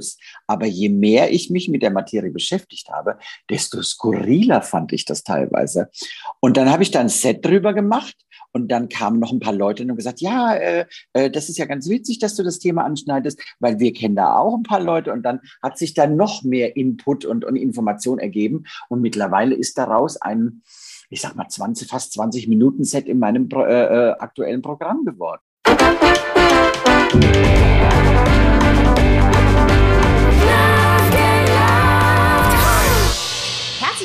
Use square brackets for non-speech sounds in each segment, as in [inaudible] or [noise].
aus. Aber je mehr ich mich mit der Materie beschäftigt habe, desto skurriler fand ich das teilweise. Und dann habe ich da ein Set drüber gemacht und dann kamen noch ein paar Leute und gesagt, ja, äh, äh, das ist ja ganz witzig, dass du das Thema anschneidest, weil wir kennen da auch ein paar Leute. Und dann hat sich da noch mehr Input und, und Information ergeben. Und mittlerweile ist daraus ein, ich sag mal, 20, fast 20 Minuten Set in meinem äh, äh, aktuellen Programm geworden.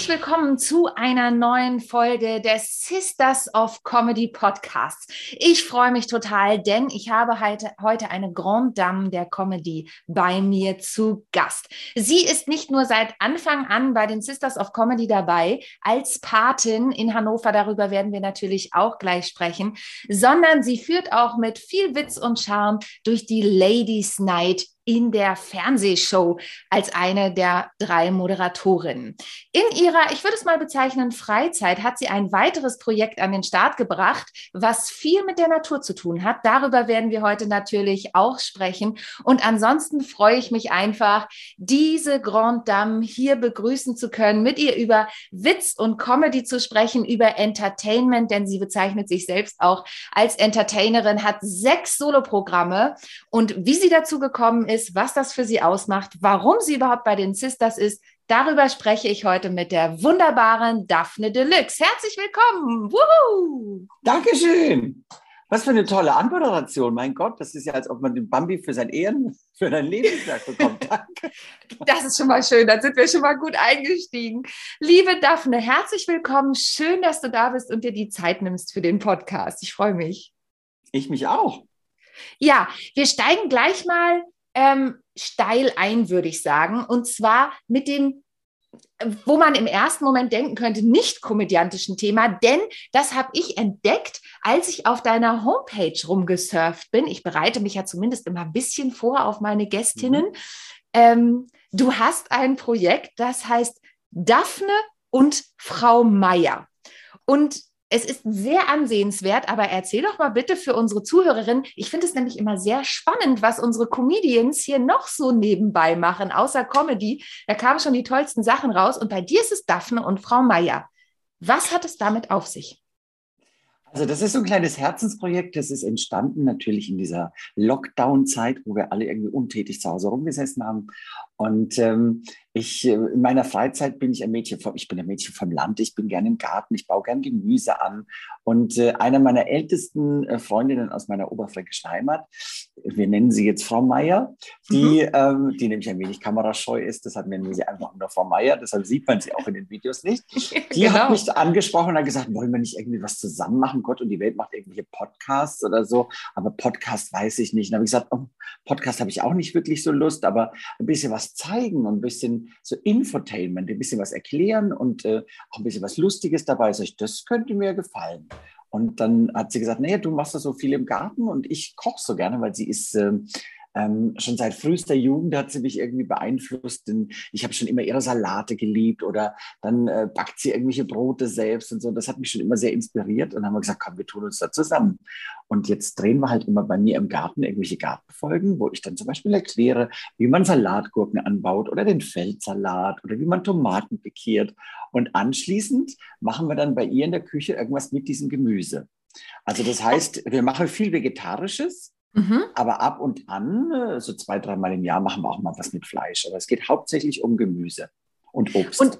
Herzlich willkommen zu einer neuen Folge des Sisters of Comedy Podcasts. Ich freue mich total, denn ich habe heute, eine Grand Dame der Comedy bei mir zu Gast. Sie ist nicht nur seit Anfang an bei den Sisters of Comedy dabei, als Patin in Hannover, darüber werden wir natürlich auch gleich sprechen, sondern sie führt auch mit viel Witz und Charme durch die Ladies Night in der Fernsehshow als eine der drei Moderatorinnen. In ihrer, ich würde es mal bezeichnen, Freizeit hat sie ein weiteres Projekt an den Start gebracht, was viel mit der Natur zu tun hat. Darüber werden wir heute natürlich auch sprechen. Und ansonsten freue ich mich einfach, diese Grand Dame hier begrüßen zu können, mit ihr über Witz und Comedy zu sprechen, über Entertainment, denn sie bezeichnet sich selbst auch als Entertainerin, hat sechs Soloprogramme. Und wie sie dazu gekommen ist, ist, was das für sie ausmacht, warum sie überhaupt bei den Sisters ist. Darüber spreche ich heute mit der wunderbaren Daphne Deluxe. Herzlich willkommen. Woohoo! Dankeschön. Was für eine tolle Anmoderation. Mein Gott, das ist ja, als ob man den Bambi für sein Ehren, für sein Lebenswerk bekommt. [laughs] Danke. Das ist schon mal schön. Dann sind wir schon mal gut eingestiegen. Liebe Daphne, herzlich willkommen. Schön, dass du da bist und dir die Zeit nimmst für den Podcast. Ich freue mich. Ich mich auch. Ja, wir steigen gleich mal ähm, steil ein, würde ich sagen. Und zwar mit dem wo man im ersten Moment denken könnte, nicht komödiantischen Thema, denn das habe ich entdeckt, als ich auf deiner Homepage rumgesurft bin. Ich bereite mich ja zumindest immer ein bisschen vor auf meine Gästinnen. Mhm. Ähm, du hast ein Projekt, das heißt Daphne und Frau Meier. Und es ist sehr ansehenswert, aber erzähl doch mal bitte für unsere Zuhörerinnen. Ich finde es nämlich immer sehr spannend, was unsere Comedians hier noch so nebenbei machen, außer Comedy. Da kamen schon die tollsten Sachen raus. Und bei dir ist es Daphne und Frau Meier. Was hat es damit auf sich? Also das ist so ein kleines Herzensprojekt. Das ist entstanden natürlich in dieser Lockdown-Zeit, wo wir alle irgendwie untätig zu Hause rumgesessen haben. Und ähm, ich, äh, in meiner Freizeit bin ich ein Mädchen vom, ich bin ein Mädchen vom Land, ich bin gerne im Garten, ich baue gerne Gemüse an. Und äh, eine meiner ältesten äh, Freundinnen aus meiner oberfränkischen Heimat, wir nennen sie jetzt Frau Meier, die, mhm. ähm, die nämlich ein wenig kamerascheu ist, deshalb nennen wir sie einfach nur Frau Meier, deshalb sieht man sie auch in den Videos nicht. [laughs] Die genau. hat mich angesprochen und hat gesagt, wollen wir nicht irgendwie was zusammen machen? Gott und die Welt macht irgendwelche Podcasts oder so, aber Podcast weiß ich nicht. Und habe ich gesagt, oh, Podcast habe ich auch nicht wirklich so Lust, aber ein bisschen was zeigen und ein bisschen so Infotainment, ein bisschen was erklären und äh, auch ein bisschen was Lustiges dabei. Sag ich, das könnte mir gefallen. Und dann hat sie gesagt, nee, du machst das so viel im Garten und ich koche so gerne, weil sie ist äh, ähm, schon seit frühester Jugend hat sie mich irgendwie beeinflusst. Denn ich habe schon immer ihre Salate geliebt oder dann äh, backt sie irgendwelche Brote selbst und so. Das hat mich schon immer sehr inspiriert. Und dann haben wir gesagt, komm, wir tun uns da zusammen. Und jetzt drehen wir halt immer bei mir im Garten irgendwelche Gartenfolgen, wo ich dann zum Beispiel erkläre, wie man Salatgurken anbaut oder den Feldsalat oder wie man Tomaten pikiert. Und anschließend machen wir dann bei ihr in der Küche irgendwas mit diesem Gemüse. Also das heißt, wir machen viel Vegetarisches, Mhm. Aber ab und an, äh, so zwei, dreimal im Jahr, machen wir auch mal was mit Fleisch. Aber es geht hauptsächlich um Gemüse und Obst. Und,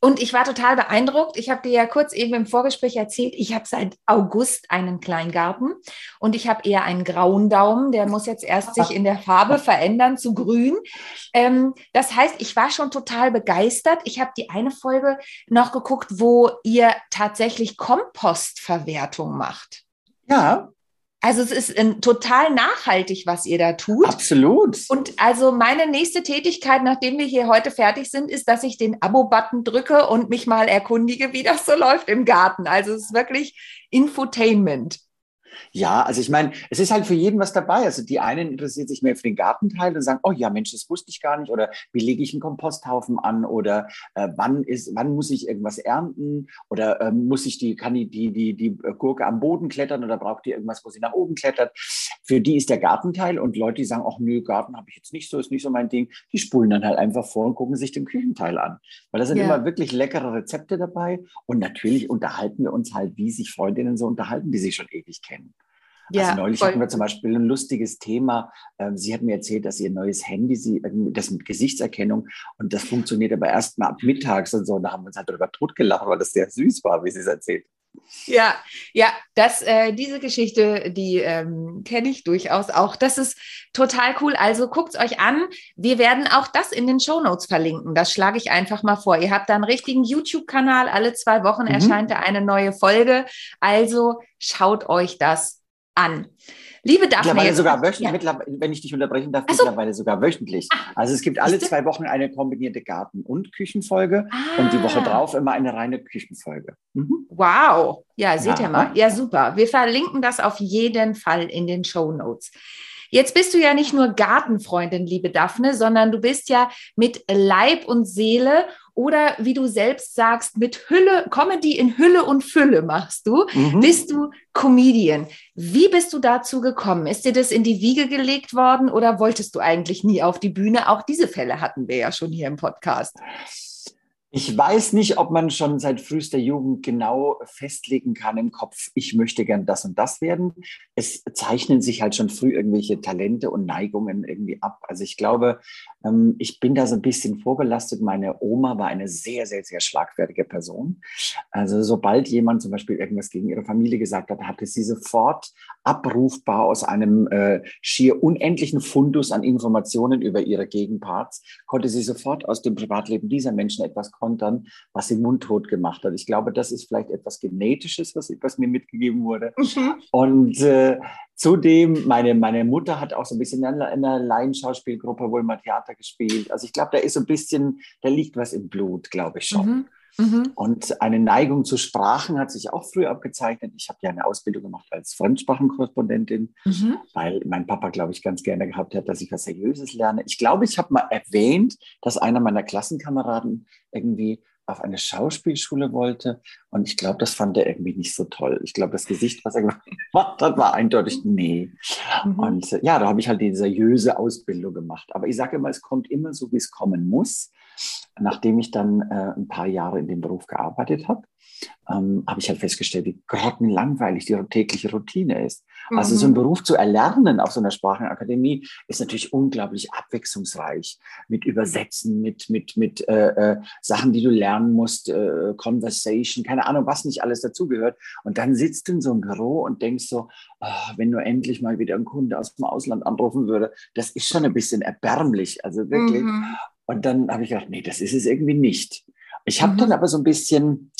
und ich war total beeindruckt. Ich habe dir ja kurz eben im Vorgespräch erzählt, ich habe seit August einen Kleingarten und ich habe eher einen grauen Daumen. Der muss jetzt erst sich in der Farbe verändern zu grün. Ähm, das heißt, ich war schon total begeistert. Ich habe die eine Folge noch geguckt, wo ihr tatsächlich Kompostverwertung macht. Ja, also es ist äh, total nachhaltig, was ihr da tut. Absolut. Und also meine nächste Tätigkeit, nachdem wir hier heute fertig sind, ist, dass ich den Abo-Button drücke und mich mal erkundige, wie das so läuft im Garten. Also es ist wirklich Infotainment. Ja, also ich meine, es ist halt für jeden was dabei. Also die einen interessieren sich mehr für den Gartenteil und sagen, oh ja, Mensch, das wusste ich gar nicht. Oder wie lege ich einen Komposthaufen an? Oder äh, wann ist, wann muss ich irgendwas ernten? Oder äh, muss ich die, kann die, die, die, die Gurke am Boden klettern oder braucht die irgendwas, wo sie nach oben klettert? Für die ist der Gartenteil und Leute, die sagen, ach nö, Garten habe ich jetzt nicht so, ist nicht so mein Ding, die spulen dann halt einfach vor und gucken sich den Küchenteil an. Weil da sind ja. immer wirklich leckere Rezepte dabei. Und natürlich unterhalten wir uns halt, wie sich Freundinnen so unterhalten, die sich schon ewig kennen. Ja, also neulich voll. hatten wir zum Beispiel ein lustiges Thema. Ähm, sie hat mir erzählt, dass ihr neues Handy, sie, das mit Gesichtserkennung, und das funktioniert aber erst mal ab mittags und so. Und da haben wir uns halt darüber totgelacht, weil das sehr süß war, wie sie es erzählt. Ja, ja, das, äh, diese Geschichte, die ähm, kenne ich durchaus auch. Das ist total cool. Also guckt es euch an. Wir werden auch das in den Show Notes verlinken. Das schlage ich einfach mal vor. Ihr habt da einen richtigen YouTube-Kanal. Alle zwei Wochen mhm. erscheint da eine neue Folge. Also schaut euch das an. Liebe Daphne. Mittlerweile sogar wöchentlich, ja. wenn ich dich unterbrechen darf, so. mittlerweile sogar wöchentlich. Ah, also es gibt alle zwei Wochen eine kombinierte Garten- und Küchenfolge ah. und die Woche ah. drauf immer eine reine Küchenfolge. Mhm. Wow. Ja, seht ja. ihr mal. Ja, super. Wir verlinken das auf jeden Fall in den Show Notes. Jetzt bist du ja nicht nur Gartenfreundin, liebe Daphne, sondern du bist ja mit Leib und Seele oder wie du selbst sagst, mit Hülle, Comedy in Hülle und Fülle machst du, mhm. bist du Comedian. Wie bist du dazu gekommen? Ist dir das in die Wiege gelegt worden oder wolltest du eigentlich nie auf die Bühne? Auch diese Fälle hatten wir ja schon hier im Podcast. Ich weiß nicht, ob man schon seit frühester Jugend genau festlegen kann im Kopf, ich möchte gern das und das werden. Es zeichnen sich halt schon früh irgendwelche Talente und Neigungen irgendwie ab. Also ich glaube, ähm, ich bin da so ein bisschen vorbelastet. Meine Oma war eine sehr, sehr, sehr schlagfertige Person. Also sobald jemand zum Beispiel irgendwas gegen ihre Familie gesagt hat, hatte sie sofort abrufbar aus einem äh, schier unendlichen Fundus an Informationen über ihre Gegenparts, konnte sie sofort aus dem Privatleben dieser Menschen etwas kontern, was sie mundtot gemacht hat. Ich glaube, das ist vielleicht etwas Genetisches, was, was mir mitgegeben wurde. Mhm. Und äh, zudem, meine, meine Mutter hat auch so ein bisschen in einer Laienschauspielgruppe wohl mal Theater gespielt. Also ich glaube, da ist so ein bisschen, da liegt was im Blut, glaube ich schon. Mhm. Mhm. Und eine Neigung zu Sprachen hat sich auch früh abgezeichnet. Ich habe ja eine Ausbildung gemacht als Fremdsprachenkorrespondentin, mhm. weil mein Papa, glaube ich, ganz gerne gehabt hat, dass ich was Seriöses lerne. Ich glaube, ich habe mal erwähnt, dass einer meiner Klassenkameraden irgendwie auf eine Schauspielschule wollte. Und ich glaube, das fand er irgendwie nicht so toll. Ich glaube, das Gesicht, was er [laughs] gemacht hat, war eindeutig nee. Mhm. Und äh, ja, da habe ich halt die seriöse Ausbildung gemacht. Aber ich sage immer, es kommt immer so, wie es kommen muss. Nachdem ich dann äh, ein paar Jahre in dem Beruf gearbeitet habe, ähm, habe ich halt festgestellt, wie grottenlangweilig die tägliche Routine ist. Mhm. Also so einen mhm. Beruf zu erlernen auf so einer Sprachenakademie ist natürlich unglaublich abwechslungsreich mit Übersetzen, mit, mit, mit äh, äh, Sachen, die du lernen musst, äh, Conversation, keine Ahnung, was nicht alles dazugehört. Und dann sitzt du in so einem Büro und denkst so, oh, wenn nur endlich mal wieder ein Kunde aus dem Ausland anrufen würde, das ist schon ein bisschen erbärmlich, also wirklich. Mhm. Und dann habe ich gedacht, nee, das ist es irgendwie nicht. Ich habe mhm. dann aber so ein bisschen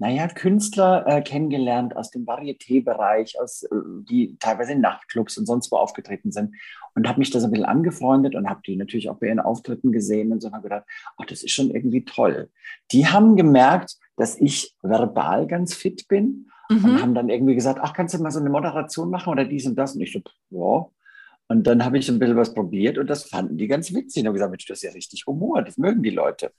naja, Künstler äh, kennengelernt aus dem Varieté-Bereich, aus, äh, die teilweise in Nachtclubs und sonst wo aufgetreten sind und habe mich da so ein bisschen angefreundet und habe die natürlich auch bei ihren Auftritten gesehen und so und habe gedacht, ach, das ist schon irgendwie toll. Die haben gemerkt, dass ich verbal ganz fit bin mhm. und haben dann irgendwie gesagt, ach, kannst du mal so eine Moderation machen oder dies und das? Und ich so, ja. Und dann habe ich ein bisschen was probiert und das fanden die ganz witzig. Und habe gesagt, Mensch, das ist ja richtig Humor, das mögen die Leute.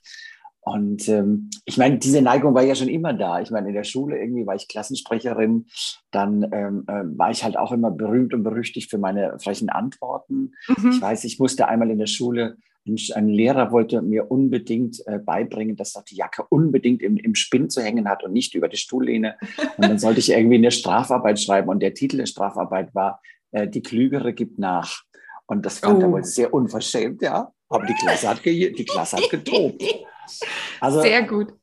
Und ähm, ich meine, diese Neigung war ja schon immer da. Ich meine, in der Schule irgendwie war ich Klassensprecherin. Dann ähm, äh, war ich halt auch immer berühmt und berüchtigt für meine frechen Antworten. Mhm. Ich weiß, ich musste einmal in der Schule, ein, ein Lehrer wollte mir unbedingt äh, beibringen, dass doch die Jacke unbedingt im, im Spind zu hängen hat und nicht über die Stuhllehne. Und dann sollte ich irgendwie eine Strafarbeit schreiben. Und der Titel der Strafarbeit war, äh, die Klügere gibt nach. Und das fand oh. er wohl sehr unverschämt, ja. Aber die Klasse hat, die Klasse hat getobt. Also, Sehr gut.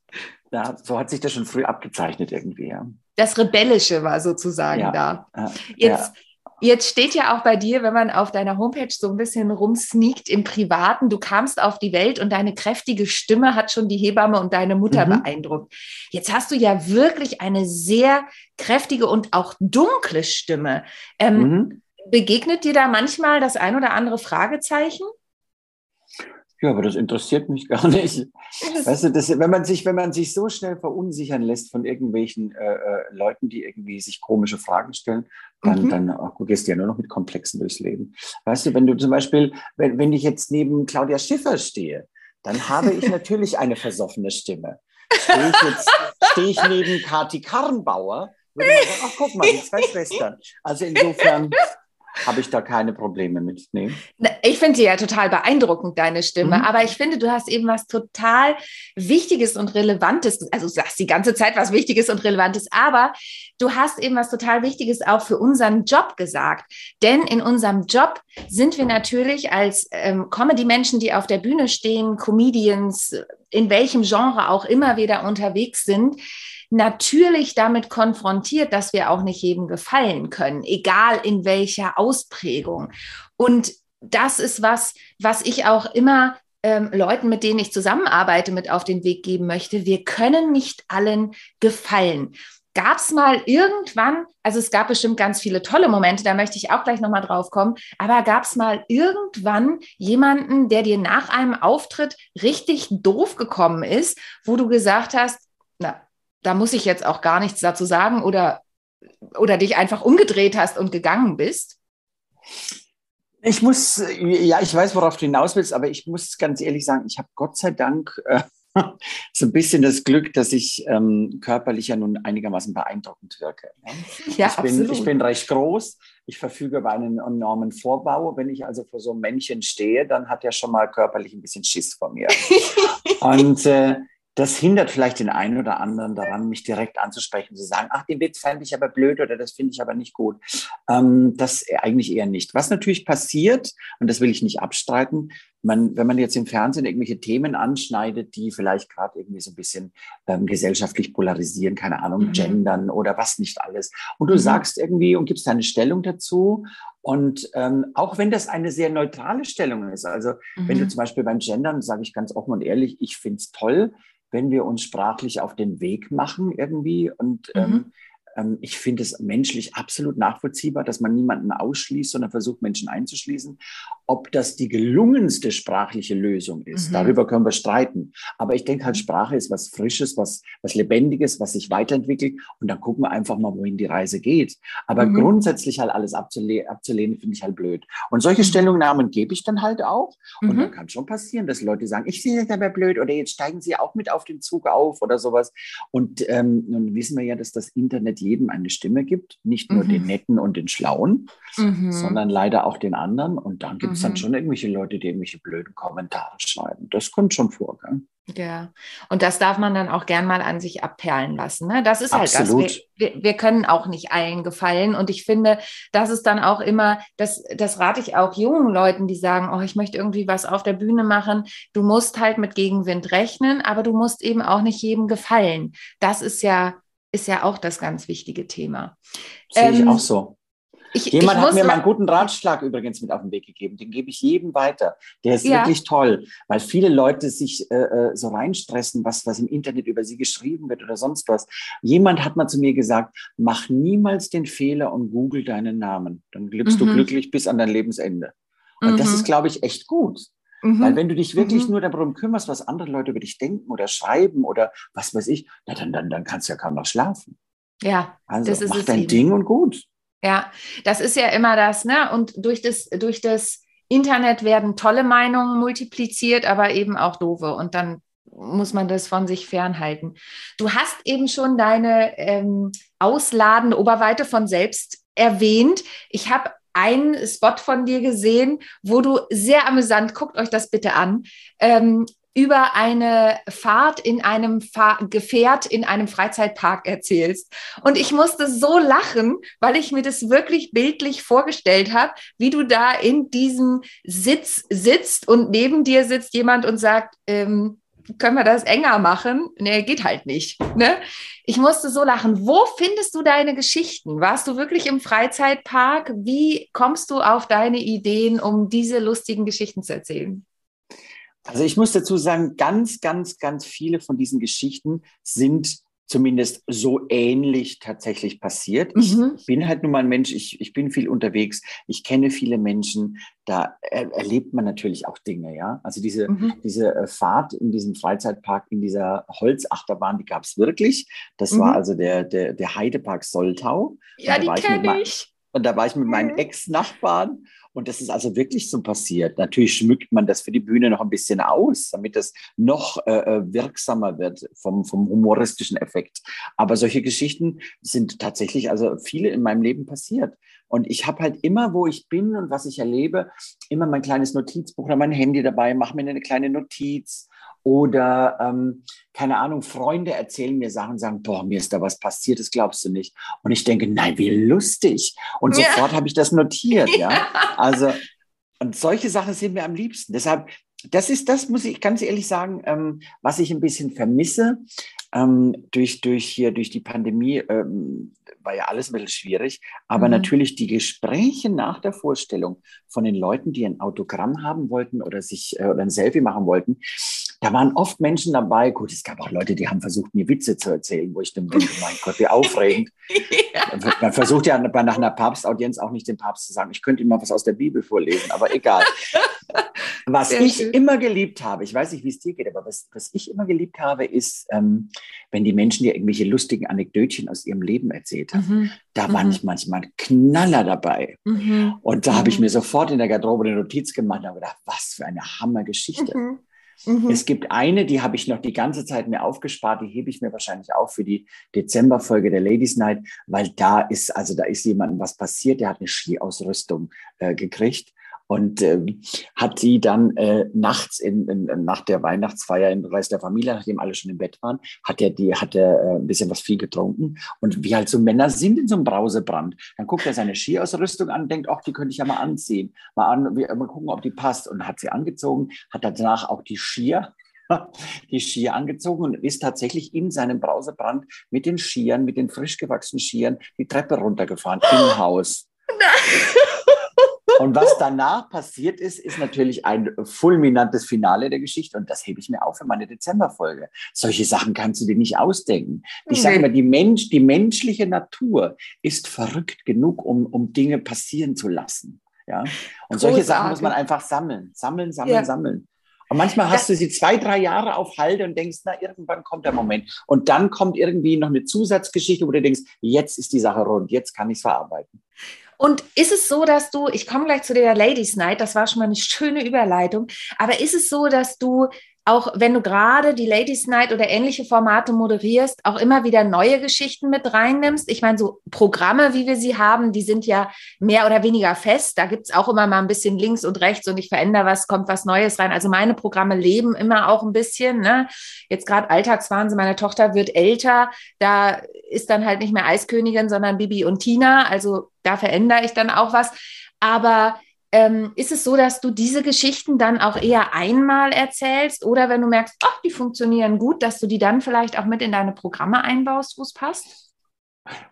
Ja, so hat sich das schon früh abgezeichnet irgendwie. Ja. Das Rebellische war sozusagen ja. da. Jetzt, Jetzt steht ja auch bei dir, wenn man auf deiner Homepage so ein bisschen rumsneakt im Privaten, du kamst auf die Welt und deine kräftige Stimme hat schon die Hebamme und deine Mutter mhm. beeindruckt. Jetzt hast du ja wirklich eine sehr kräftige und auch dunkle Stimme. Ähm, mhm. Begegnet dir da manchmal das ein oder andere Fragezeichen? Ja, aber das interessiert mich [laughs] gar nicht. Weißt du, das, wenn man sich, wenn man sich so schnell verunsichern lässt von irgendwelchen äh, äh Leuten, die irgendwie sich komische Fragen stellen, dann, mhm. dann ach, du gehst ja nur noch mit Komplexen durchs Leben. Weißt du, wenn du zum Beispiel, wenn, wenn ich jetzt neben Claudia Schiffer stehe, dann habe ich [laughs] natürlich eine versoffene Stimme. Stehe ich jetzt, stehe ich neben Kati Karrenbauer, würde man sagen, ach guck mal, die zwei Schwestern. Also insofern, habe ich da keine Probleme mit. Nee. Ich finde sie ja total beeindruckend, deine Stimme. Mhm. Aber ich finde, du hast eben was total Wichtiges und Relevantes. Also du sagst die ganze Zeit was Wichtiges und Relevantes, aber du hast eben was total Wichtiges auch für unseren Job gesagt. Denn in unserem Job sind wir natürlich als ähm, Comedy-Menschen, die auf der Bühne stehen, Comedians, in welchem Genre auch immer wir da unterwegs sind, natürlich damit konfrontiert, dass wir auch nicht jedem gefallen können, egal in welcher Ausprägung. Und das ist was, was ich auch immer ähm, Leuten, mit denen ich zusammenarbeite, mit auf den Weg geben möchte. Wir können nicht allen gefallen. Gab es mal irgendwann, also es gab bestimmt ganz viele tolle Momente, da möchte ich auch gleich nochmal drauf kommen, aber gab es mal irgendwann jemanden, der dir nach einem Auftritt richtig doof gekommen ist, wo du gesagt hast, na, da muss ich jetzt auch gar nichts dazu sagen oder, oder dich einfach umgedreht hast und gegangen bist? Ich muss, ja, ich weiß, worauf du hinaus willst, aber ich muss ganz ehrlich sagen, ich habe Gott sei Dank äh, [laughs] so ein bisschen das Glück, dass ich ähm, körperlich ja nun einigermaßen beeindruckend wirke. Ne? Ja, ich, bin, absolut. ich bin recht groß, ich verfüge über einen enormen Vorbau. Wenn ich also vor so einem Männchen stehe, dann hat er schon mal körperlich ein bisschen Schiss vor mir. [laughs] Und äh, das hindert vielleicht den einen oder anderen daran, mich direkt anzusprechen, zu sagen, ach, den Witz fand ich aber blöd oder das finde ich aber nicht gut. Ähm, das eigentlich eher nicht. Was natürlich passiert, und das will ich nicht abstreiten, man, wenn man jetzt im Fernsehen irgendwelche Themen anschneidet, die vielleicht gerade irgendwie so ein bisschen ähm, gesellschaftlich polarisieren, keine Ahnung, mhm. gendern oder was nicht alles. Und du mhm. sagst irgendwie und gibst deine Stellung dazu. Und ähm, auch wenn das eine sehr neutrale Stellung ist, also mhm. wenn du mhm. zum Beispiel beim Gendern, sage ich ganz offen und ehrlich, ich finde es toll, wenn wir uns sprachlich auf den Weg machen irgendwie und mhm. ähm, ähm, ich finde es menschlich absolut nachvollziehbar, dass man niemanden ausschließt, sondern versucht, Menschen einzuschließen. Ob das die gelungenste sprachliche Lösung ist, mhm. darüber können wir streiten. Aber ich denke halt, Sprache ist was Frisches, was, was Lebendiges, was sich weiterentwickelt. Und dann gucken wir einfach mal, wohin die Reise geht. Aber mhm. grundsätzlich halt alles abzule abzulehnen, finde ich halt blöd. Und solche mhm. Stellungnahmen gebe ich dann halt auch. Und dann mhm. kann schon passieren, dass Leute sagen, ich sehe das aber blöd oder jetzt steigen sie auch mit auf den Zug auf oder sowas. Und ähm, nun wissen wir ja, dass das Internet jedem eine Stimme gibt, nicht nur mhm. den Netten und den Schlauen, mhm. sondern leider auch den anderen. Und dann gibt es mhm. dann schon irgendwelche Leute, die irgendwelche blöden Kommentare schreiben. Das kommt schon vor. Gell? Ja, und das darf man dann auch gern mal an sich abperlen lassen. Ne? Das ist halt Absolut. das. Wir, wir, wir, können auch nicht allen gefallen. Und ich finde, das ist dann auch immer, das, das rate ich auch jungen Leuten, die sagen, oh, ich möchte irgendwie was auf der Bühne machen. Du musst halt mit Gegenwind rechnen, aber du musst eben auch nicht jedem gefallen. Das ist ja ist ja auch das ganz wichtige Thema. Sehe ich ähm, auch so. Ich, Jemand ich hat mir mal einen guten Ratschlag übrigens mit auf den Weg gegeben. Den gebe ich jedem weiter. Der ist ja. wirklich toll, weil viele Leute sich äh, äh, so reinstressen, was, was im Internet über sie geschrieben wird oder sonst was. Jemand hat mal zu mir gesagt, mach niemals den Fehler und google deinen Namen. Dann lebst mhm. du glücklich bis an dein Lebensende. Und mhm. das ist, glaube ich, echt gut. Mhm. Weil wenn du dich wirklich mhm. nur darum kümmerst, was andere Leute über dich denken oder schreiben oder was weiß ich, na, dann, dann, dann kannst du ja kaum noch schlafen. Ja, also das ist mach dein eben. Ding und gut. Ja, das ist ja immer das, ne? Und durch das, durch das Internet werden tolle Meinungen multipliziert, aber eben auch doofe. Und dann muss man das von sich fernhalten. Du hast eben schon deine ähm, ausladende Oberweite von selbst erwähnt. Ich habe einen Spot von dir gesehen, wo du sehr amüsant, guckt euch das bitte an, ähm, über eine Fahrt in einem Fahr Gefährt in einem Freizeitpark erzählst. Und ich musste so lachen, weil ich mir das wirklich bildlich vorgestellt habe, wie du da in diesem Sitz sitzt und neben dir sitzt jemand und sagt, ähm, können wir das enger machen? Nee, geht halt nicht. Ne? Ich musste so lachen. Wo findest du deine Geschichten? Warst du wirklich im Freizeitpark? Wie kommst du auf deine Ideen, um diese lustigen Geschichten zu erzählen? Also ich muss dazu sagen, ganz, ganz, ganz viele von diesen Geschichten sind zumindest so ähnlich tatsächlich passiert. Mhm. Ich bin halt nun mal ein Mensch, ich, ich bin viel unterwegs, ich kenne viele Menschen, da er, erlebt man natürlich auch Dinge, ja. Also diese, mhm. diese äh, Fahrt in diesem Freizeitpark, in dieser Holzachterbahn, die gab es wirklich. Das mhm. war also der, der, der Heidepark Soltau. Ja, die kenne ich. Und da war ich mit meinen mhm. Ex-Nachbarn und das ist also wirklich so passiert. Natürlich schmückt man das für die Bühne noch ein bisschen aus, damit es noch äh, äh, wirksamer wird vom, vom humoristischen Effekt. Aber solche Geschichten sind tatsächlich also viele in meinem Leben passiert. Und ich habe halt immer, wo ich bin und was ich erlebe, immer mein kleines Notizbuch oder mein Handy dabei, mache mir eine kleine Notiz oder, ähm, keine Ahnung, Freunde erzählen mir Sachen, sagen, boah, mir ist da was passiert, das glaubst du nicht. Und ich denke, nein, wie lustig. Und ja. sofort habe ich das notiert, ja. [laughs] ja. Also, und solche Sachen sind mir am liebsten. Deshalb, das ist das, muss ich ganz ehrlich sagen, ähm, was ich ein bisschen vermisse. Ähm, durch, durch hier, durch die Pandemie ähm, war ja alles ein bisschen schwierig. Aber mhm. natürlich die Gespräche nach der Vorstellung von den Leuten, die ein Autogramm haben wollten oder sich äh, oder ein Selfie machen wollten, da waren oft Menschen dabei. Gut, es gab auch Leute, die haben versucht, mir Witze zu erzählen, wo ich dann denke, mein Gott, wie aufregend. [laughs] ja. Man versucht ja nach einer Papstaudienz auch nicht dem Papst zu sagen, ich könnte ihm mal was aus der Bibel vorlesen, aber egal. [laughs] Was Sehr ich schön. immer geliebt habe, ich weiß nicht, wie es dir geht, aber was, was ich immer geliebt habe, ist, ähm, wenn die Menschen dir irgendwelche lustigen Anekdötchen aus ihrem Leben erzählt haben. Mhm. Da mhm. waren ich manchmal Knaller dabei. Mhm. Und da habe ich mhm. mir sofort in der Garderobe eine Notiz gemacht und habe gedacht, was für eine Hammergeschichte. Mhm. Mhm. Es gibt eine, die habe ich noch die ganze Zeit mir aufgespart, die hebe ich mir wahrscheinlich auf für die Dezemberfolge der Ladies Night, weil da ist, also da ist jemandem was passiert, der hat eine Skiausrüstung äh, gekriegt und ähm, hat die dann äh, nachts in, in, nach der Weihnachtsfeier im Kreis der Familie, nachdem alle schon im Bett waren, hat er die hat er äh, ein bisschen was viel getrunken und wie halt so Männer sind in so einem Brausebrand, dann guckt er seine Skiausrüstung an, denkt, ach, die könnte ich ja mal anziehen, mal an, mal gucken, ob die passt und hat sie angezogen, hat danach auch die Skier [laughs] die Skier angezogen und ist tatsächlich in seinem Brausebrand mit den Skiern, mit den frisch gewachsenen Skiern die Treppe runtergefahren im [laughs] Haus. Nein. Und was danach passiert ist, ist natürlich ein fulminantes Finale der Geschichte. Und das hebe ich mir auf für meine Dezemberfolge. Solche Sachen kannst du dir nicht ausdenken. Ich sage immer, die, Mensch, die menschliche Natur ist verrückt genug, um, um Dinge passieren zu lassen. Ja? Und Großartig. solche Sachen muss man einfach sammeln. Sammeln, sammeln, ja. sammeln. Und manchmal hast du sie zwei, drei Jahre auf Halde und denkst, na, irgendwann kommt der Moment. Und dann kommt irgendwie noch eine Zusatzgeschichte, wo du denkst, jetzt ist die Sache rund, jetzt kann ich es verarbeiten. Und ist es so, dass du, ich komme gleich zu der Ladies Night, das war schon mal eine schöne Überleitung, aber ist es so, dass du auch wenn du gerade die Ladies Night oder ähnliche Formate moderierst, auch immer wieder neue Geschichten mit reinnimmst. Ich meine, so Programme, wie wir sie haben, die sind ja mehr oder weniger fest. Da gibt es auch immer mal ein bisschen links und rechts und ich verändere was, kommt was Neues rein. Also meine Programme leben immer auch ein bisschen. Ne? Jetzt gerade Alltagswahnsinn, meine Tochter wird älter. Da ist dann halt nicht mehr Eiskönigin, sondern Bibi und Tina. Also da verändere ich dann auch was. Aber ähm, ist es so, dass du diese Geschichten dann auch eher einmal erzählst oder wenn du merkst, ach, die funktionieren gut, dass du die dann vielleicht auch mit in deine Programme einbaust, wo es passt?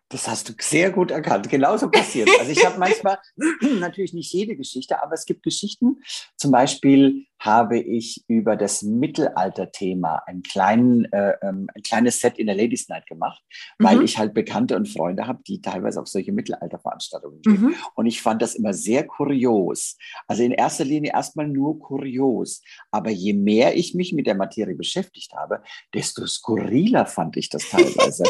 Das hast du sehr gut erkannt. Genauso passiert. Also ich habe manchmal [laughs] natürlich nicht jede Geschichte, aber es gibt Geschichten. Zum Beispiel habe ich über das Mittelalter-Thema ein, kleinen, äh, ähm, ein kleines Set in der Ladies Night gemacht, weil mhm. ich halt Bekannte und Freunde habe, die teilweise auf solche Mittelalter-Veranstaltungen gehen. Mhm. Und ich fand das immer sehr kurios. Also in erster Linie erstmal nur kurios. Aber je mehr ich mich mit der Materie beschäftigt habe, desto skurriler fand ich das [laughs] teilweise.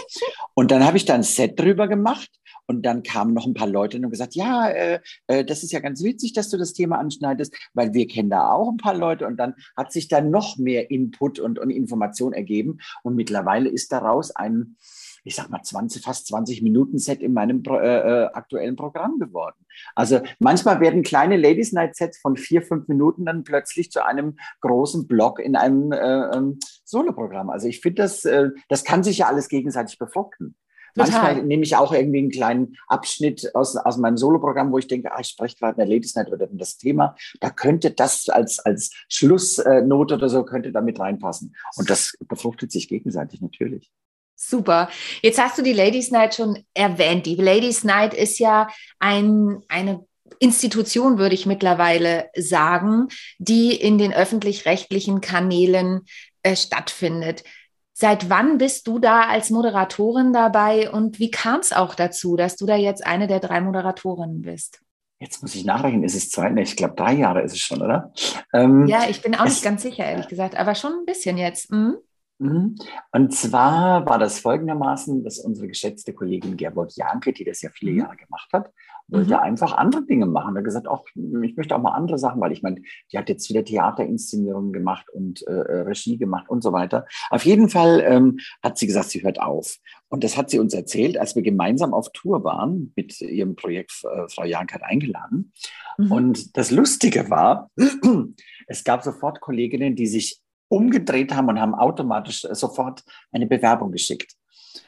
und dann habe ich da ein Set drüber gemacht und dann kamen noch ein paar Leute und gesagt, ja, äh, äh, das ist ja ganz witzig, dass du das Thema anschneidest, weil wir kennen da auch ein paar Leute. Und dann hat sich da noch mehr Input und, und Information ergeben. Und mittlerweile ist daraus ein, ich sag mal, 20, fast 20 Minuten Set in meinem äh, äh, aktuellen Programm geworden. Also manchmal werden kleine Ladies Night Sets von vier, fünf Minuten dann plötzlich zu einem großen Block in einem äh, ähm, Soloprogramm. Also ich finde, das, äh, das kann sich ja alles gegenseitig befruchten. Manchmal nehme ich auch irgendwie einen kleinen Abschnitt aus, aus meinem Soloprogramm, wo ich denke, ah, ich spreche gerade in der Ladies Night über das Thema. Da könnte das als, als Schlussnote oder so könnte da mit reinpassen. Und das befruchtet sich gegenseitig natürlich. Super. Jetzt hast du die Ladies Night schon erwähnt. Die Ladies Night ist ja ein, eine Institution, würde ich mittlerweile sagen, die in den öffentlich-rechtlichen Kanälen äh, stattfindet. Seit wann bist du da als Moderatorin dabei und wie kam es auch dazu, dass du da jetzt eine der drei Moderatorinnen bist? Jetzt muss ich nachrechnen, ist es zwei, ne, ich glaube drei Jahre ist es schon, oder? Ähm, ja, ich bin auch nicht ganz sicher, ehrlich gesagt, aber schon ein bisschen jetzt. Mhm. mhm. Und zwar war das folgendermaßen, dass unsere geschätzte Kollegin Gerburg Janke, die das ja viele mhm. Jahre gemacht hat, wollte mhm. einfach andere Dinge machen. Er hat gesagt, auch, ich möchte auch mal andere Sachen, weil ich meine, die hat jetzt wieder Theaterinszenierungen gemacht und äh, äh, Regie gemacht und so weiter. Auf jeden Fall ähm, hat sie gesagt, sie hört auf. Und das hat sie uns erzählt, als wir gemeinsam auf Tour waren mit ihrem Projekt äh, Frau Jank hat eingeladen. Mhm. Und das Lustige war, [clears throat] es gab sofort Kolleginnen, die sich umgedreht haben und haben automatisch sofort eine Bewerbung geschickt.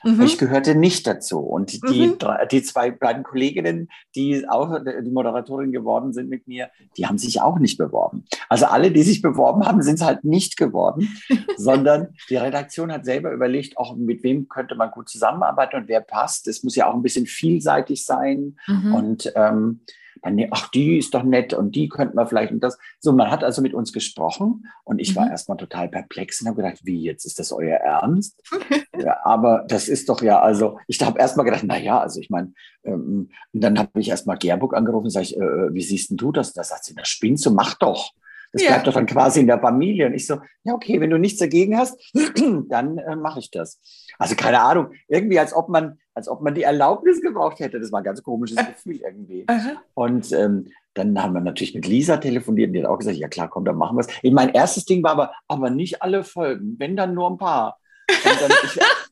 Mhm. Ich gehörte nicht dazu. Und die, mhm. die zwei beiden Kolleginnen, die auch die Moderatorin geworden sind mit mir, die haben sich auch nicht beworben. Also alle, die sich beworben haben, sind es halt nicht geworden, [laughs] sondern die Redaktion hat selber überlegt, auch mit wem könnte man gut zusammenarbeiten und wer passt. Es muss ja auch ein bisschen vielseitig sein. Mhm. Und ähm, dann, ach, die ist doch nett und die könnten wir vielleicht und das. So, man hat also mit uns gesprochen und ich mhm. war erstmal total perplex und habe gedacht, wie, jetzt ist das euer Ernst? [laughs] ja, aber das ist doch ja, also ich habe erstmal gedacht, na ja, also ich meine, ähm, dann habe ich erstmal Gerburg angerufen und sage ich, äh, wie siehst denn du das? Da sagt sie, na spinnst du, mach doch. Das ja. bleibt doch dann quasi in der Familie. Und ich so, ja, okay, wenn du nichts dagegen hast, [clears throat] dann äh, mache ich das. Also keine Ahnung, irgendwie als ob man, als ob man die Erlaubnis gebraucht hätte. Das war ein ganz komisches Gefühl irgendwie. Und ähm, dann haben wir natürlich mit Lisa telefoniert und die hat auch gesagt, ja klar, komm, dann machen wir es. Mein erstes Ding war aber, aber nicht alle Folgen, wenn dann nur ein paar. Und dann, ich, [laughs]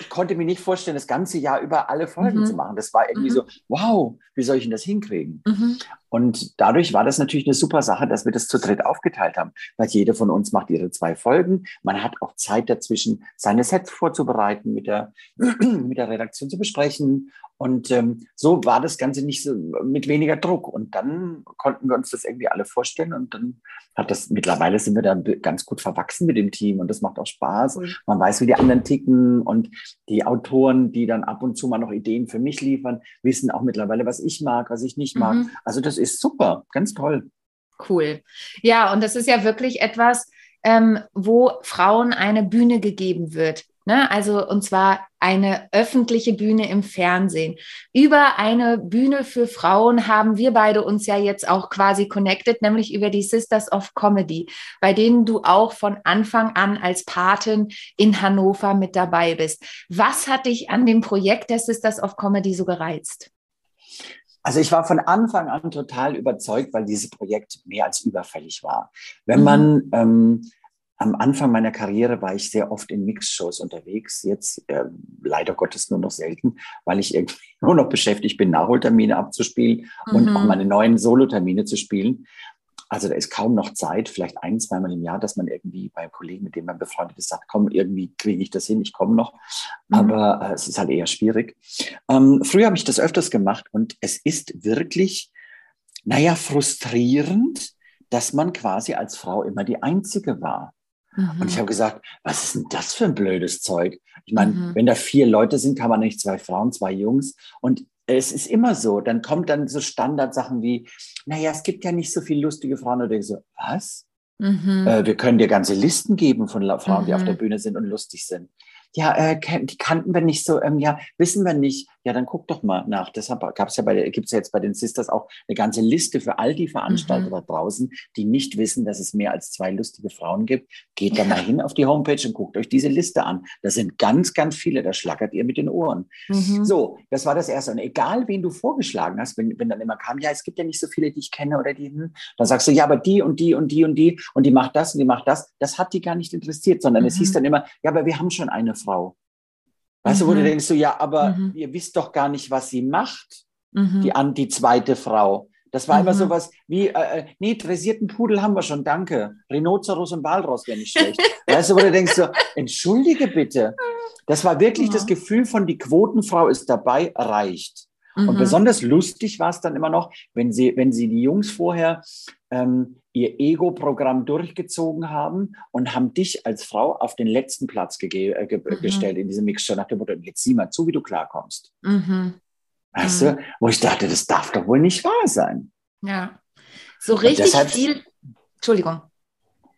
ich, konnte mir nicht vorstellen, das ganze Jahr über alle Folgen mhm. zu machen. Das war irgendwie mhm. so, wow, wie soll ich denn das hinkriegen? Mhm. Und dadurch war das natürlich eine super Sache, dass wir das zu dritt aufgeteilt haben, weil jede von uns macht ihre zwei Folgen. Man hat auch Zeit dazwischen, seine Sets vorzubereiten, mit der, [clears throat] mit der Redaktion zu besprechen. Und ähm, so war das Ganze nicht so mit weniger Druck. Und dann konnten wir uns das irgendwie alle vorstellen. Und dann hat das, mittlerweile sind wir da ganz gut verwachsen mit dem Team. Und das macht auch Spaß. Man weiß, wie die anderen ticken. Und die Autoren, die dann ab und zu mal noch Ideen für mich liefern, wissen auch mittlerweile, was ich mag, was ich nicht mag. Mhm. Also das ist super, ganz toll. Cool. Ja, und das ist ja wirklich etwas, ähm, wo Frauen eine Bühne gegeben wird. Ne? Also, und zwar eine öffentliche Bühne im Fernsehen. Über eine Bühne für Frauen haben wir beide uns ja jetzt auch quasi connected, nämlich über die Sisters of Comedy, bei denen du auch von Anfang an als Patin in Hannover mit dabei bist. Was hat dich an dem Projekt der Sisters of Comedy so gereizt? Also ich war von Anfang an total überzeugt, weil dieses Projekt mehr als überfällig war. Wenn mhm. man ähm, am Anfang meiner Karriere war ich sehr oft in Mixshows unterwegs, jetzt äh, leider Gottes nur noch selten, weil ich irgendwie [laughs] nur noch beschäftigt bin, Nachholtermine abzuspielen mhm. und auch meine neuen Solotermine zu spielen. Also da ist kaum noch Zeit, vielleicht ein, zweimal im Jahr, dass man irgendwie bei Kollegen, mit denen man befreundet ist, sagt, komm, irgendwie kriege ich das hin, ich komme noch. Mhm. Aber äh, es ist halt eher schwierig. Ähm, früher habe ich das öfters gemacht und es ist wirklich, naja, frustrierend, dass man quasi als Frau immer die Einzige war. Mhm. Und ich mhm. habe gesagt, was ist denn das für ein blödes Zeug? Ich meine, mhm. wenn da vier Leute sind, kann man nicht zwei Frauen, zwei Jungs. Und es ist immer so. Dann kommt dann so Standardsachen wie, naja, es gibt ja nicht so viele lustige Frauen. Und ich so, was? Mhm. Äh, wir können dir ganze Listen geben von Frauen, die auf der mhm. Bühne sind und lustig sind ja, äh, die kannten wir nicht so, ähm, ja, wissen wir nicht. Ja, dann guck doch mal nach. Deshalb gab es ja bei, gibt es ja jetzt bei den Sisters auch eine ganze Liste für all die Veranstalter mhm. da draußen, die nicht wissen, dass es mehr als zwei lustige Frauen gibt. Geht da mal hin auf die Homepage und guckt euch diese Liste an. Da sind ganz, ganz viele, da schlackert ihr mit den Ohren. Mhm. So, das war das Erste. Und egal, wen du vorgeschlagen hast, wenn, wenn dann immer kam, ja, es gibt ja nicht so viele, die ich kenne oder die, hm, dann sagst du, ja, aber die und die und die und die und die macht das und die macht das. Das hat die gar nicht interessiert, sondern mhm. es hieß mhm. dann immer, ja, aber wir haben schon eine Frau. Weißt mhm. du, wo du mhm. denkst, so, ja, aber mhm. ihr wisst doch gar nicht, was sie macht, mhm. die, an, die zweite Frau. Das war immer so mhm. was wie, äh, äh, nee, dressierten Pudel haben wir schon, danke. Rhinoceros und Walross wäre nicht schlecht. [laughs] weißt du, wo du denkst, so, entschuldige bitte. Das war wirklich ja. das Gefühl von, die Quotenfrau ist dabei, reicht. Und besonders lustig war es dann immer noch, wenn sie, wenn sie die Jungs vorher ähm, ihr Ego-Programm durchgezogen haben und haben dich als Frau auf den letzten Platz ge äh, ge mhm. gestellt in diesem Mixture nach dem Motto, jetzt sieh mal zu, wie du klarkommst. Mhm. Weißt mhm. du? Wo ich dachte, das darf doch wohl nicht wahr sein. Ja. So richtig deshalb, viel. Entschuldigung.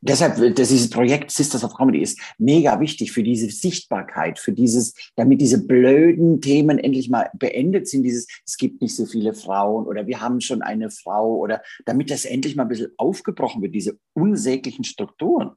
Deshalb, dass dieses Projekt Sisters of Comedy ist mega wichtig für diese Sichtbarkeit, für dieses, damit diese blöden Themen endlich mal beendet sind, dieses, es gibt nicht so viele Frauen oder wir haben schon eine Frau oder damit das endlich mal ein bisschen aufgebrochen wird, diese unsäglichen Strukturen.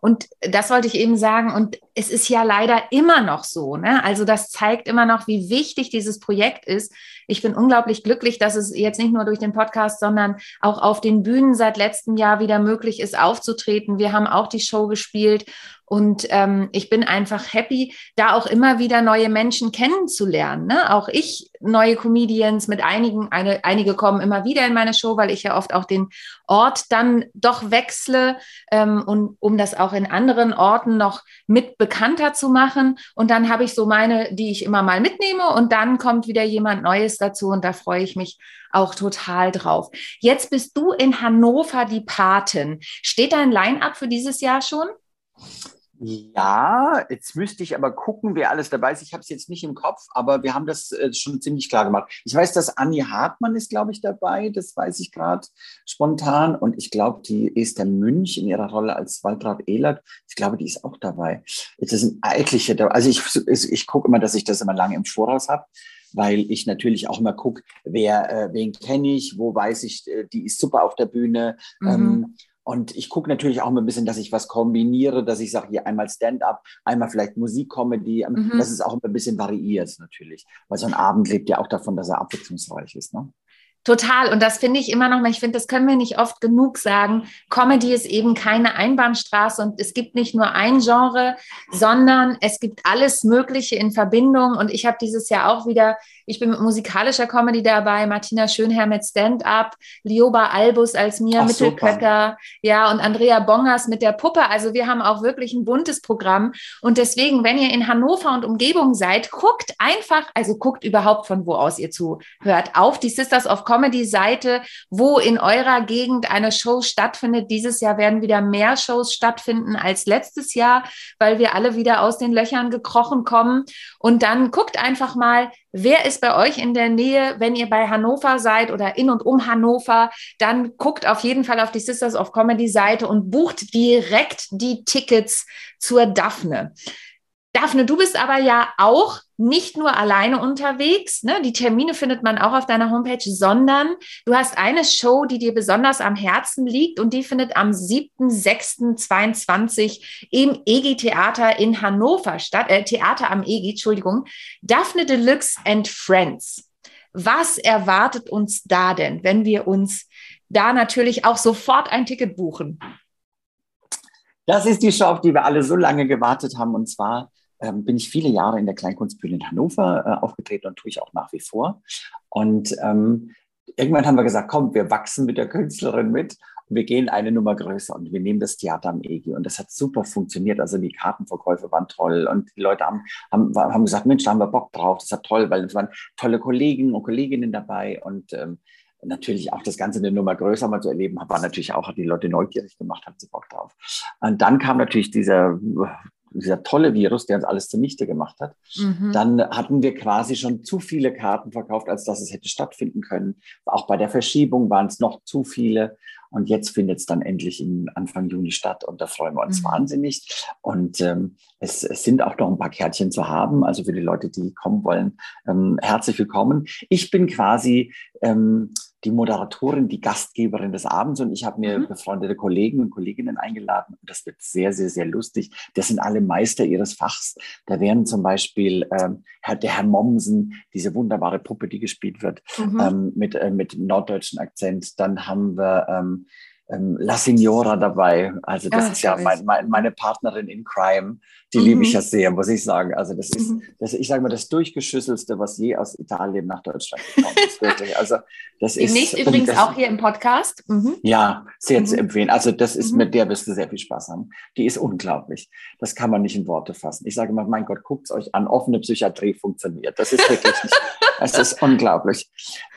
Und das wollte ich eben sagen. Und es ist ja leider immer noch so. Ne? Also das zeigt immer noch, wie wichtig dieses Projekt ist. Ich bin unglaublich glücklich, dass es jetzt nicht nur durch den Podcast, sondern auch auf den Bühnen seit letztem Jahr wieder möglich ist, aufzutreten. Wir haben auch die Show gespielt und ähm, ich bin einfach happy, da auch immer wieder neue Menschen kennenzulernen. Ne? Auch ich neue Comedians mit einigen, eine, einige kommen immer wieder in meine Show, weil ich ja oft auch den Ort dann doch wechsle ähm, und um das auch in anderen Orten noch mit bekannter zu machen. Und dann habe ich so meine, die ich immer mal mitnehme und dann kommt wieder jemand Neues dazu und da freue ich mich auch total drauf. Jetzt bist du in Hannover die Patin. Steht dein Line-up für dieses Jahr schon? Ja, jetzt müsste ich aber gucken, wer alles dabei ist. Ich habe es jetzt nicht im Kopf, aber wir haben das äh, schon ziemlich klar gemacht. Ich weiß, dass Anni Hartmann ist, glaube ich, dabei. Das weiß ich gerade spontan. Und ich glaube, die Esther Münch in ihrer Rolle als Waltraud Ehlert, ich glaube, die ist auch dabei. Das sind etliche. Also ich, ich, ich gucke immer, dass ich das immer lange im Voraus habe weil ich natürlich auch immer gucke, wer, äh, wen kenne ich, wo weiß ich, äh, die ist super auf der Bühne. Mhm. Ähm, und ich gucke natürlich auch mal ein bisschen, dass ich was kombiniere, dass ich sage, hier einmal Stand-up, einmal vielleicht Musik-Comedy, ähm, mhm. dass es auch ein bisschen variiert natürlich. Weil so ein Abend lebt ja auch davon, dass er abwechslungsreich ist. Ne? Total. Und das finde ich immer noch mal, ich finde, das können wir nicht oft genug sagen. Comedy ist eben keine Einbahnstraße und es gibt nicht nur ein Genre, sondern es gibt alles Mögliche in Verbindung. Und ich habe dieses Jahr auch wieder, ich bin mit musikalischer Comedy dabei, Martina Schönherr mit Stand-up, Lioba Albus als Mia Mittelköcker, ja, und Andrea Bongers mit der Puppe. Also wir haben auch wirklich ein buntes Programm. Und deswegen, wenn ihr in Hannover und Umgebung seid, guckt einfach, also guckt überhaupt von wo aus ihr zuhört, auf die Sisters of Comedy-Seite, wo in eurer Gegend eine Show stattfindet. Dieses Jahr werden wieder mehr Shows stattfinden als letztes Jahr, weil wir alle wieder aus den Löchern gekrochen kommen. Und dann guckt einfach mal, wer ist bei euch in der Nähe, wenn ihr bei Hannover seid oder in und um Hannover, dann guckt auf jeden Fall auf die Sisters of Comedy Seite und bucht direkt die Tickets zur Daphne. Daphne, du bist aber ja auch nicht nur alleine unterwegs. Ne? Die Termine findet man auch auf deiner Homepage, sondern du hast eine Show, die dir besonders am Herzen liegt und die findet am 7.6.22 im EGI Theater in Hannover statt. Äh, Theater am EGI, Entschuldigung. Daphne Deluxe and Friends. Was erwartet uns da denn, wenn wir uns da natürlich auch sofort ein Ticket buchen? Das ist die Show, auf die wir alle so lange gewartet haben. Und zwar ähm, bin ich viele Jahre in der Kleinkunstbühne in Hannover äh, aufgetreten und tue ich auch nach wie vor. Und ähm, irgendwann haben wir gesagt, komm, wir wachsen mit der Künstlerin mit wir gehen eine Nummer größer und wir nehmen das Theater am EGI. Und das hat super funktioniert. Also die Kartenverkäufe waren toll und die Leute haben, haben, haben gesagt, Mensch, da haben wir Bock drauf. Das war toll, weil es waren tolle Kollegen und Kolleginnen dabei und ähm, natürlich auch das Ganze eine Nummer größer mal zu erleben, war natürlich auch, hat die Leute neugierig gemacht, haben sie Bock drauf. Und dann kam natürlich dieser dieser tolle Virus, der uns alles zunichte gemacht hat, mhm. dann hatten wir quasi schon zu viele Karten verkauft, als dass es hätte stattfinden können. Auch bei der Verschiebung waren es noch zu viele. Und jetzt findet es dann endlich im Anfang Juni statt und da freuen wir uns mhm. wahnsinnig. Und ähm, es, es, sind auch noch ein paar Kärtchen zu haben. Also für die Leute, die kommen wollen, ähm, herzlich willkommen. Ich bin quasi ähm, die Moderatorin, die Gastgeberin des Abends und ich habe mir mhm. befreundete Kollegen und Kolleginnen eingeladen und das wird sehr, sehr, sehr lustig. Das sind alle Meister ihres Fachs. Da wären zum Beispiel ähm, der Herr Mommsen, diese wunderbare Puppe, die gespielt wird, mhm. ähm, mit, äh, mit norddeutschen Akzent. Dann haben wir ähm, ähm, La Signora dabei. Also das Ach, ist ja mein, mein, meine Partnerin in Crime. Die mhm. liebe ich ja sehr, muss ich sagen. Also das ist, mhm. das, ich sage mal, das durchgeschüsselste, was je aus Italien nach Deutschland gekommen ist. [laughs] Wirklich. Also das Demnächst ist übrigens das, auch hier im Podcast. Mhm. Ja, sehr zu mhm. empfehlen. Also das ist, mhm. mit der wirst du sehr viel Spaß haben. Die ist unglaublich. Das kann man nicht in Worte fassen. Ich sage mal, mein Gott, guckt es euch an. Offene Psychiatrie funktioniert. Das ist wirklich nicht, [laughs] es ist unglaublich.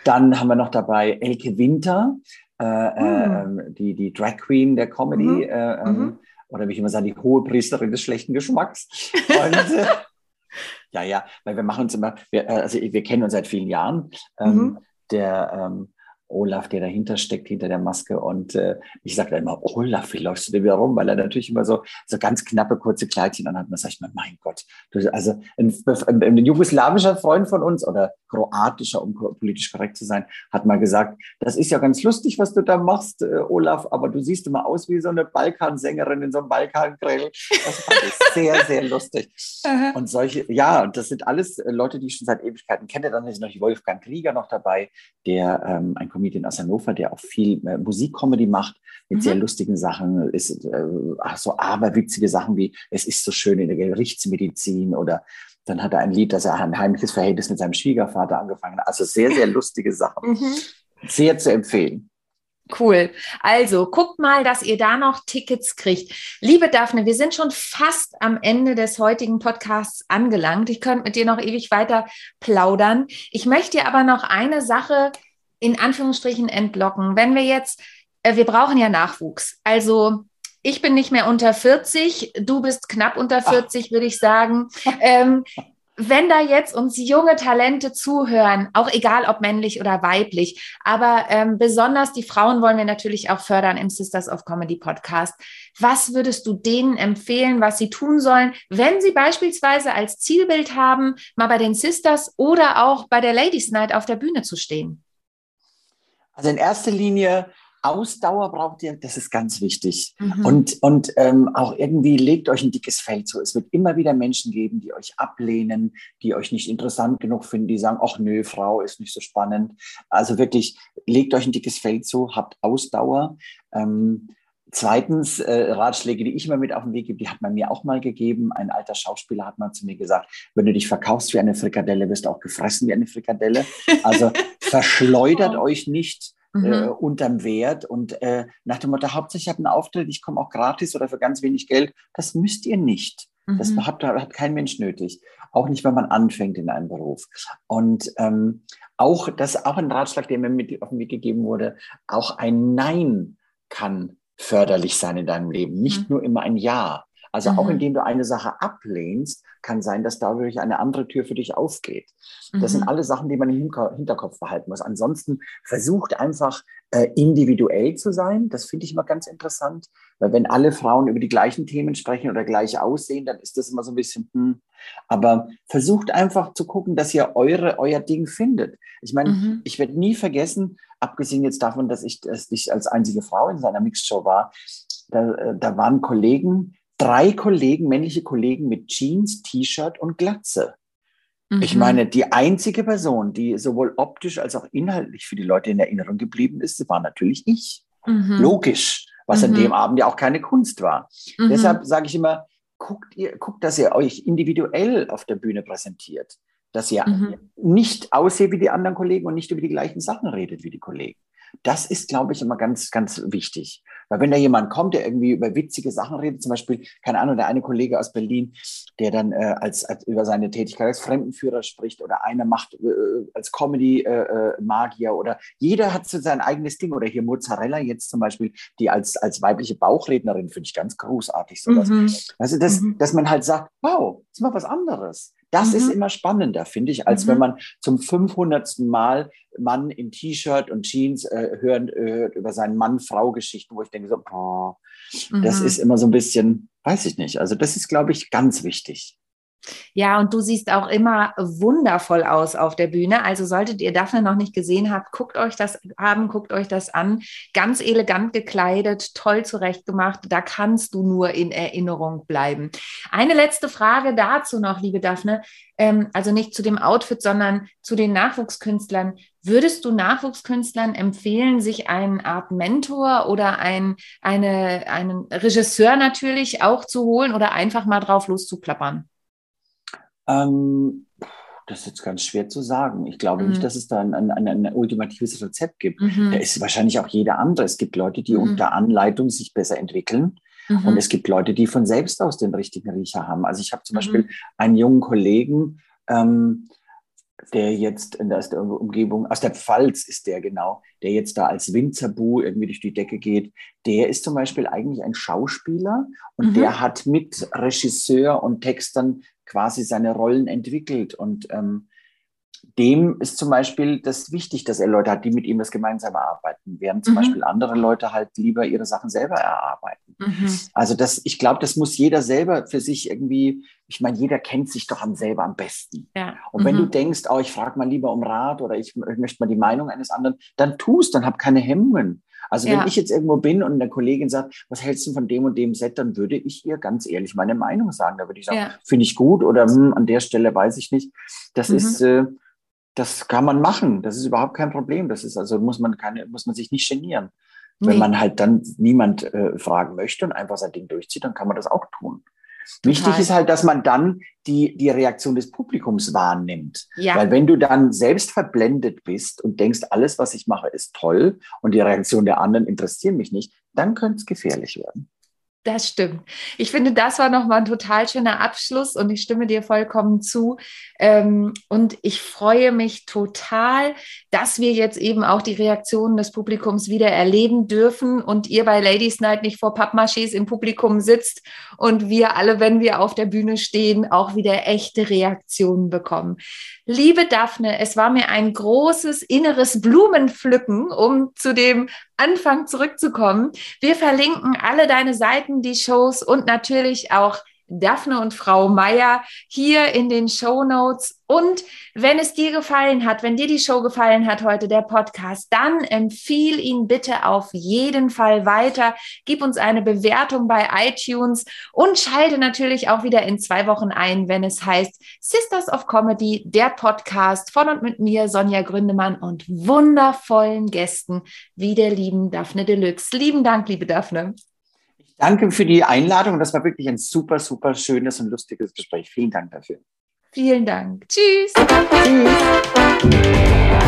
Dann haben wir noch dabei Elke Winter mhm. die, die Drag Queen der Comedy, mhm. äh, ähm, mhm. oder wie ich immer sage, die hohe Priesterin des schlechten Geschmacks. Und, äh, [laughs] ja, ja, weil wir machen uns immer, wir, also wir kennen uns seit vielen Jahren. Ähm, mhm. der, ähm, Olaf, der dahinter steckt, hinter der Maske. Und äh, ich sage dann immer, Olaf, wie läufst du denn wieder rum? Weil er natürlich immer so, so ganz knappe, kurze Kleidchen anhat. Und dann sage ich mir, mein Gott, du, also ein, ein, ein, jugoslawischer Freund von uns oder kroatischer, um politisch korrekt zu sein, hat mal gesagt, das ist ja ganz lustig, was du da machst, äh, Olaf, aber du siehst immer aus wie so eine Balkansängerin in so einem Balkangrill. Das fand ich sehr, sehr lustig. [laughs] und solche, ja, und das sind alles äh, Leute, die ich schon seit Ewigkeiten kenne. Dann ist noch Wolfgang Krieger noch dabei, der ähm, ein Comedian aus Hannover, der auch viel äh, Musikcomedy macht mit mhm. sehr lustigen Sachen, ist äh, so aberwitzige Sachen wie Es ist so schön in der Gerichtsmedizin oder dann hat er ein Lied, dass er ein heimliches Verhältnis mit seinem Schwiegervater angefangen hat. Also sehr, sehr lustige Sachen. [laughs] Mhm. Sehr zu empfehlen. Cool. Also guckt mal, dass ihr da noch Tickets kriegt. Liebe Daphne, wir sind schon fast am Ende des heutigen Podcasts angelangt. Ich könnte mit dir noch ewig weiter plaudern. Ich möchte dir aber noch eine Sache in Anführungsstrichen entlocken. Wenn wir jetzt, äh, wir brauchen ja Nachwuchs. Also ich bin nicht mehr unter 40, du bist knapp unter 40, würde ich sagen. [laughs] Ähm, wenn da jetzt uns junge Talente zuhören, auch egal ob männlich oder weiblich, aber ähm, besonders die Frauen wollen wir natürlich auch fördern im Sisters of Comedy Podcast. Was würdest du denen empfehlen, was sie tun sollen, wenn sie beispielsweise als Zielbild haben, mal bei den Sisters oder auch bei der Ladies Night auf der Bühne zu stehen? Also in erster Linie Ausdauer braucht ihr, das ist ganz wichtig. Mhm. Und, und ähm, auch irgendwie legt euch ein dickes Feld zu. Es wird immer wieder Menschen geben, die euch ablehnen, die euch nicht interessant genug finden, die sagen, ach nö, Frau ist nicht so spannend. Also wirklich, legt euch ein dickes Feld zu, habt Ausdauer. Ähm, Zweitens, äh, Ratschläge, die ich immer mit auf den Weg gebe, die hat man mir auch mal gegeben. Ein alter Schauspieler hat mal zu mir gesagt, wenn du dich verkaufst wie eine Frikadelle, wirst du auch gefressen wie eine Frikadelle. Also [laughs] verschleudert oh. euch nicht mhm. äh, unterm Wert und äh, nach dem Motto, hauptsächlich hat einen Auftritt, ich komme auch gratis oder für ganz wenig Geld. Das müsst ihr nicht. Mhm. Das hat, hat kein Mensch nötig. Auch nicht, wenn man anfängt in einem Beruf. Und ähm, auch, das ist auch ein Ratschlag, der mir mit auf den Weg gegeben wurde, auch ein Nein kann förderlich sein in deinem Leben, nicht mhm. nur immer ein Ja. Also mhm. auch indem du eine Sache ablehnst, kann sein, dass dadurch eine andere Tür für dich aufgeht. Das mhm. sind alle Sachen, die man im Hinterkopf behalten muss. Ansonsten versucht einfach äh, individuell zu sein. Das finde ich immer ganz interessant, weil wenn alle Frauen über die gleichen Themen sprechen oder gleich aussehen, dann ist das immer so ein bisschen, hm. aber versucht einfach zu gucken, dass ihr eure, euer Ding findet. Ich meine, mhm. ich werde nie vergessen, abgesehen jetzt davon, dass ich, dass ich als einzige Frau in seiner Mixshow war, da, äh, da waren Kollegen, drei Kollegen, männliche Kollegen mit Jeans, T-Shirt und Glatze. Mhm. Ich meine, die einzige Person, die sowohl optisch als auch inhaltlich für die Leute in Erinnerung geblieben ist, war natürlich ich. Mhm. Logisch, was mhm. an dem Abend ja auch keine Kunst war. Mhm. Deshalb sage ich immer, guckt, ihr, guckt, dass ihr euch individuell auf der Bühne präsentiert. Dass ihr mhm. nicht ausseht wie die anderen Kollegen und nicht über die gleichen Sachen redet wie die Kollegen. Das ist, glaube ich, immer ganz, ganz wichtig. Weil wenn da jemand kommt, der irgendwie über witzige Sachen redet, zum Beispiel, keine Ahnung, der eine Kollege aus Berlin, der dann äh, als, als über seine Tätigkeit als Fremdenführer spricht oder einer macht äh, als Comedy-Magier äh, äh oder jeder hat so sein eigenes Ding. Oder hier Mozzarella jetzt zum Beispiel, die als, als weibliche Bauchrednerin finde ich ganz großartig sowas. Mhm. Also, dass, mhm. dass man halt sagt, wow, das ist mal was anderes. Das mhm. ist immer spannender, finde ich, als mhm. wenn man zum 500. Mal Mann in T-Shirt und Jeans äh, hören, äh, hört über seinen Mann-Frau-Geschichten, wo ich denke so, oh, mhm. das ist immer so ein bisschen, weiß ich nicht. Also das ist, glaube ich, ganz wichtig. Ja, und du siehst auch immer wundervoll aus auf der Bühne. Also solltet ihr Daphne noch nicht gesehen habt, guckt euch das haben, guckt euch das an. Ganz elegant gekleidet, toll zurechtgemacht. Da kannst du nur in Erinnerung bleiben. Eine letzte Frage dazu noch, liebe Daphne. Ähm, also nicht zu dem Outfit, sondern zu den Nachwuchskünstlern. Würdest du Nachwuchskünstlern empfehlen, sich eine Art Mentor oder ein, eine, einen Regisseur natürlich auch zu holen oder einfach mal drauf loszuplappern? Ähm, das ist jetzt ganz schwer zu sagen. Ich glaube mhm. nicht, dass es da ein, ein, ein, ultimatives Rezept gibt. Mhm. Da ist wahrscheinlich auch jeder andere. Es gibt Leute, die mhm. unter Anleitung sich besser entwickeln. Und mhm. es gibt Leute, die von selbst aus den richtigen Riecher haben. Also ich habe zum Beispiel mhm. einen jungen Kollegen, ähm, der jetzt in der, aus der Umgebung, aus der Pfalz ist der genau, der jetzt da als Winzerbu irgendwie durch die Decke geht, der ist zum Beispiel eigentlich ein Schauspieler und mhm. der hat mit Regisseur und Textern quasi seine Rollen entwickelt. Und ähm, dem ist zum Beispiel das wichtig, dass er Leute hat, die mit ihm das gemeinsam erarbeiten, während zum mhm. Beispiel andere Leute halt lieber ihre Sachen selber erarbeiten. Mhm. Also das, ich glaube, das muss jeder selber für sich irgendwie, ich meine, jeder kennt sich doch am selber am besten. Ja. Und wenn mhm. du denkst, oh, ich frage mal lieber um Rat oder ich, ich möchte mal die Meinung eines anderen, dann tust, dann hab keine Hemmungen. Also ja. wenn ich jetzt irgendwo bin und eine Kollegin sagt, was hältst du von dem und dem Set, dann würde ich ihr ganz ehrlich meine Meinung sagen. Da würde ich sagen, ja. finde ich gut oder hm, an der Stelle weiß ich nicht. Das mhm. ist, äh, das kann man machen. Das ist überhaupt kein Problem. Das ist also muss man keine, muss man sich nicht genieren. Nee. Wenn man halt dann niemand äh, fragen möchte und einfach sein Ding durchzieht, dann kann man das auch tun. Wichtig ist halt, dass man dann die, die Reaktion des Publikums wahrnimmt. Ja. Weil wenn du dann selbst verblendet bist und denkst, alles, was ich mache, ist toll und die Reaktion der anderen interessiert mich nicht, dann könnte es gefährlich werden. Das stimmt. Ich finde, das war nochmal ein total schöner Abschluss und ich stimme dir vollkommen zu. Ähm, und ich freue mich total, dass wir jetzt eben auch die Reaktionen des Publikums wieder erleben dürfen und ihr bei Ladies Night nicht vor Pappmaschis im Publikum sitzt und wir alle, wenn wir auf der Bühne stehen, auch wieder echte Reaktionen bekommen. Liebe Daphne, es war mir ein großes inneres Blumenpflücken, um zu dem Anfang zurückzukommen. Wir verlinken alle deine Seiten, die Shows und natürlich auch Daphne und Frau Meier hier in den Show Notes. Und wenn es dir gefallen hat, wenn dir die Show gefallen hat heute, der Podcast, dann empfiehl ihn bitte auf jeden Fall weiter. Gib uns eine Bewertung bei iTunes und schalte natürlich auch wieder in zwei Wochen ein, wenn es heißt Sisters of Comedy, der Podcast von und mit mir, Sonja Gründemann und wundervollen Gästen wie der lieben Daphne Deluxe. Lieben Dank, liebe Daphne. Danke für die Einladung. Das war wirklich ein super, super schönes und lustiges Gespräch. Vielen Dank dafür. Vielen Dank. Tschüss. Tschüss.